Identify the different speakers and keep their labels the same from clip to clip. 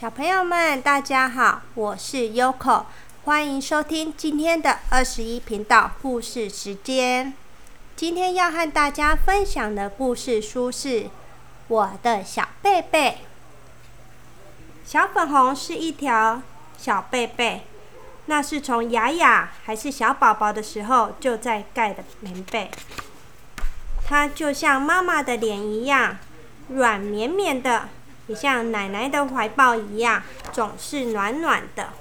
Speaker 1: 小朋友们，大家好，我是 Yoko，欢迎收听今天的二十一频道故事时间。今天要和大家分享的故事书是《我的小贝贝》。小粉红是一条小贝贝，那是从雅雅还是小宝宝的时候就在盖的棉被。它就像妈妈的脸一样，软绵绵的。也像奶奶的怀抱一样，总是暖暖的。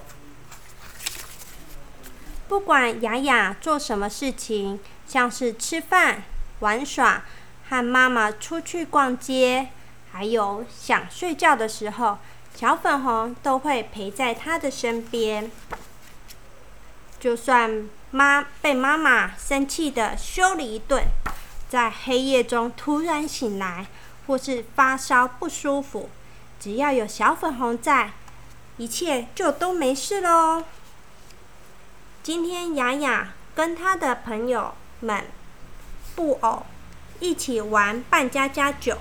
Speaker 1: 不管雅雅做什么事情，像是吃饭、玩耍、和妈妈出去逛街，还有想睡觉的时候，小粉红都会陪在她的身边。就算妈被妈妈生气的羞了一顿，在黑夜中突然醒来，或是发烧不舒服。只要有小粉红在，一切就都没事喽。今天雅雅跟她的朋友们布偶一起玩扮家家酒。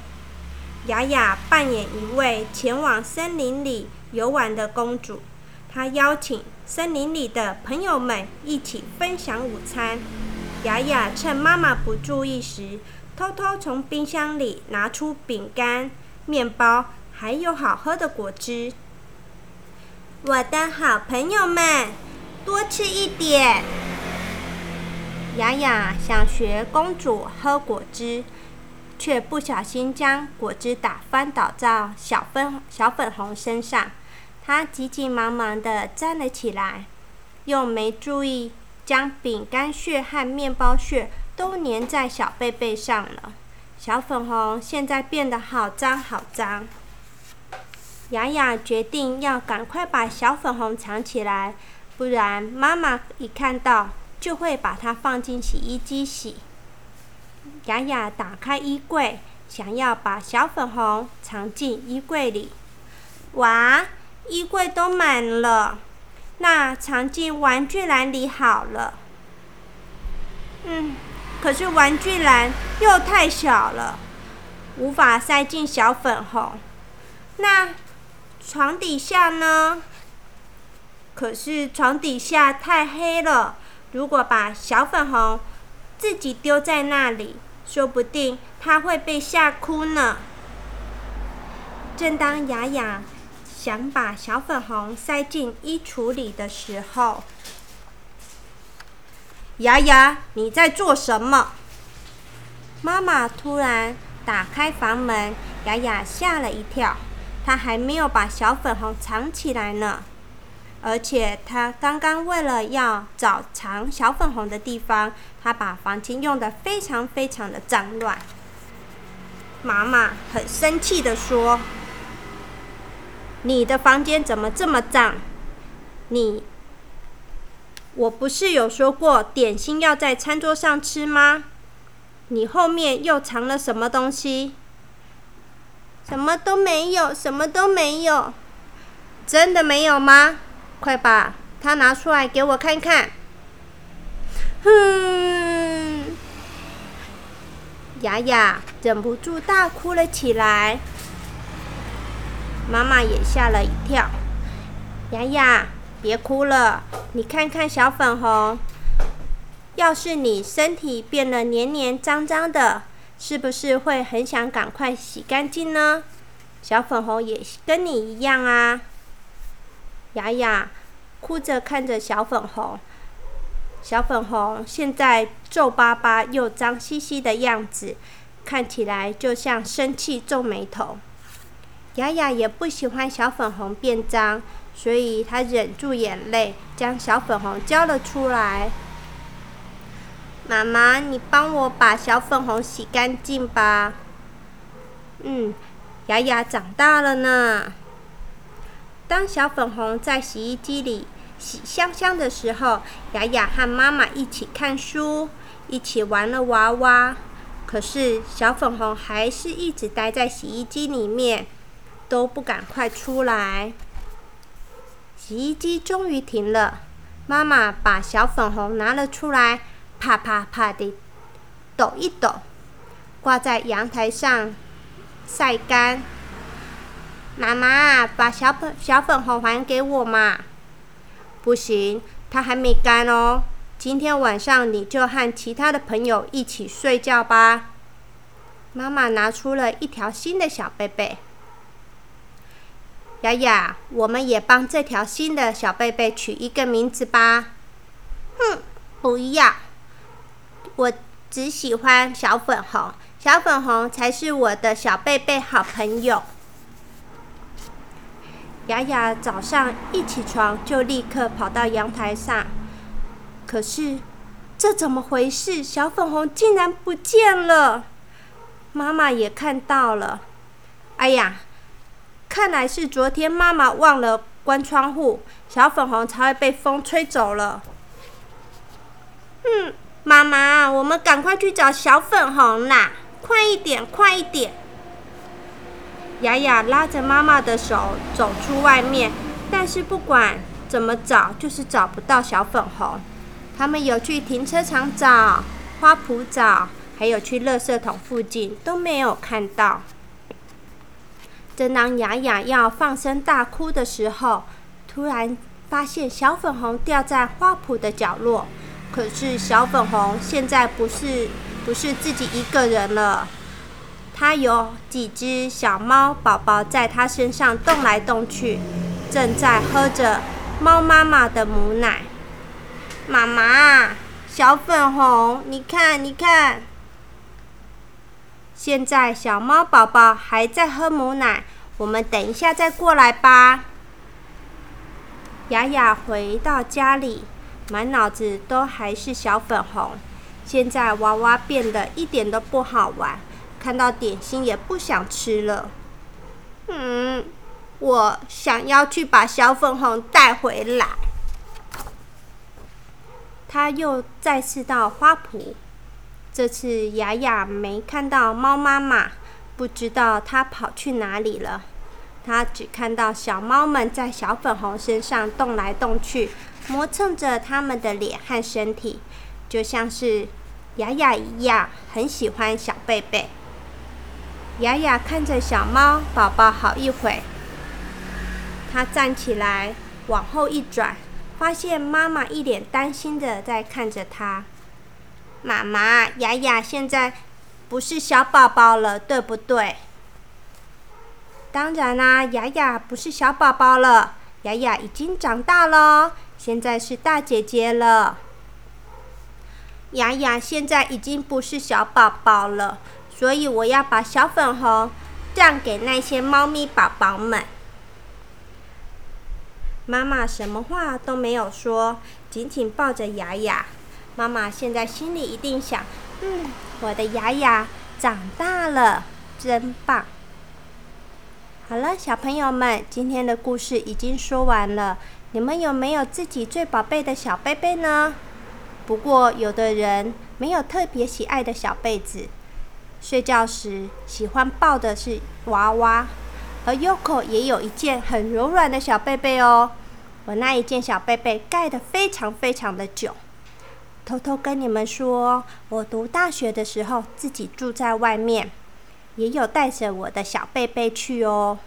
Speaker 1: 雅雅扮演一位前往森林里游玩的公主，她邀请森林里的朋友们一起分享午餐。雅雅趁妈妈不注意时，偷偷从冰箱里拿出饼干、面包。还有好喝的果汁，我的好朋友们，多吃一点。雅雅想学公主喝果汁，却不小心将果汁打翻倒在小粉小粉红身上，她急急忙忙的站了起来，又没注意将饼干屑和面包屑都粘在小贝贝上了。小粉红现在变得好脏好脏。雅雅决定要赶快把小粉红藏起来，不然妈妈一看到就会把它放进洗衣机洗。雅雅打开衣柜，想要把小粉红藏进衣柜里。哇，衣柜都满了，那藏进玩具篮里好了。嗯，可是玩具篮又太小了，无法塞进小粉红。那。床底下呢？可是床底下太黑了。如果把小粉红自己丢在那里，说不定它会被吓哭呢。正当雅雅想把小粉红塞进衣橱里的时候，雅雅，你在做什么？妈妈突然打开房门，雅雅吓了一跳。他还没有把小粉红藏起来呢，而且他刚刚为了要找藏小粉红的地方，他把房间用的非常非常的脏乱。妈妈很生气的说：“你的房间怎么这么脏？你，我不是有说过点心要在餐桌上吃吗？你后面又藏了什么东西？”什么都没有，什么都没有，真的没有吗？快把它拿出来给我看看。哼，雅雅忍不住大哭了起来，妈妈也吓了一跳。雅雅，别哭了，你看看小粉红，要是你身体变得黏黏脏脏的。是不是会很想赶快洗干净呢？小粉红也跟你一样啊。雅雅哭着看着小粉红，小粉红现在皱巴巴又脏兮兮的样子，看起来就像生气皱眉头。雅雅也不喜欢小粉红变脏，所以她忍住眼泪，将小粉红交了出来。妈妈，你帮我把小粉红洗干净吧。嗯，雅雅长大了呢。当小粉红在洗衣机里洗香香的时候，雅雅和妈妈一起看书，一起玩了娃娃。可是小粉红还是一直待在洗衣机里面，都不赶快出来。洗衣机终于停了，妈妈把小粉红拿了出来。啪啪啪的抖一抖，挂在阳台上晒干。妈妈，把小粉小粉红还给我嘛！不行，它还没干哦。今天晚上你就和其他的朋友一起睡觉吧。妈妈拿出了一条新的小被被。雅雅，我们也帮这条新的小贝贝取一个名字吧。哼，不要，我只喜欢小粉红，小粉红才是我的小贝贝好朋友。雅雅早上一起床就立刻跑到阳台上，可是这怎么回事？小粉红竟然不见了！妈妈也看到了，哎呀，看来是昨天妈妈忘了关窗户，小粉红才会被风吹走了。嗯，妈妈，我们赶快去找小粉红啦！快一点，快一点！雅雅拉着妈妈的手走出外面，但是不管怎么找，就是找不到小粉红。他们有去停车场找，花圃找，还有去垃圾桶附近，都没有看到。正当雅雅要放声大哭的时候，突然发现小粉红掉在花圃的角落。可是小粉红现在不是不是自己一个人了。它有几只小猫宝宝在它身上动来动去，正在喝着猫妈妈的母奶。妈妈，小粉红，你看，你看，现在小猫宝宝还在喝母奶，我们等一下再过来吧。雅雅回到家里，满脑子都还是小粉红。现在娃娃变得一点都不好玩。看到点心也不想吃了。嗯，我想要去把小粉红带回来。他又再次到花圃，这次雅雅没看到猫妈妈，不知道它跑去哪里了。他只看到小猫们在小粉红身上动来动去，磨蹭着它们的脸和身体，就像是雅雅一样，很喜欢小贝贝。雅雅看着小猫宝宝好一会，她站起来，往后一转，发现妈妈一脸担心的在看着她。妈妈，雅雅现在不是小宝宝了，对不对？当然啦，雅雅不是小宝宝了，雅雅已经长大了，现在是大姐姐了。雅雅现在已经不是小宝宝了。所以我要把小粉红让给那些猫咪宝宝们。妈妈什么话都没有说，紧紧抱着雅雅。妈妈现在心里一定想：嗯，我的雅雅长大了，真棒。好了，小朋友们，今天的故事已经说完了。你们有没有自己最宝贝的小贝贝呢？不过，有的人没有特别喜爱的小被子。睡觉时喜欢抱的是娃娃，而 Yoko 也有一件很柔软的小被被哦。我那一件小被被盖得非常非常的久。偷偷跟你们说，我读大学的时候自己住在外面，也有带着我的小被被去哦。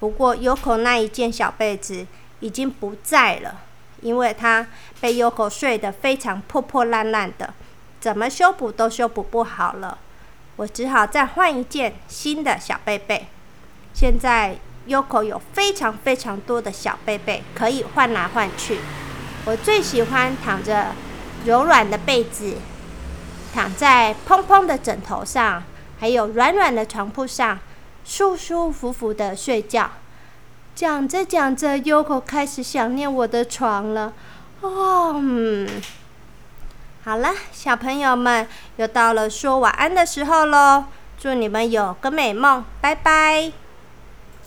Speaker 1: 不过 Yoko 那一件小被子已经不在了，因为它被 Yoko 睡得非常破破烂烂的，怎么修补都修补不好了。我只好再换一件新的小被被。现在 Yoko 有非常非常多的小被被可以换来换去。我最喜欢躺着柔软的被子，躺在蓬蓬的枕头上，还有软软的床铺上，舒舒服服的睡觉。讲着讲着，Yoko 开始想念我的床了。哦，嗯。好了，小朋友们，又到了说晚安的时候喽！祝你们有个美梦，拜拜。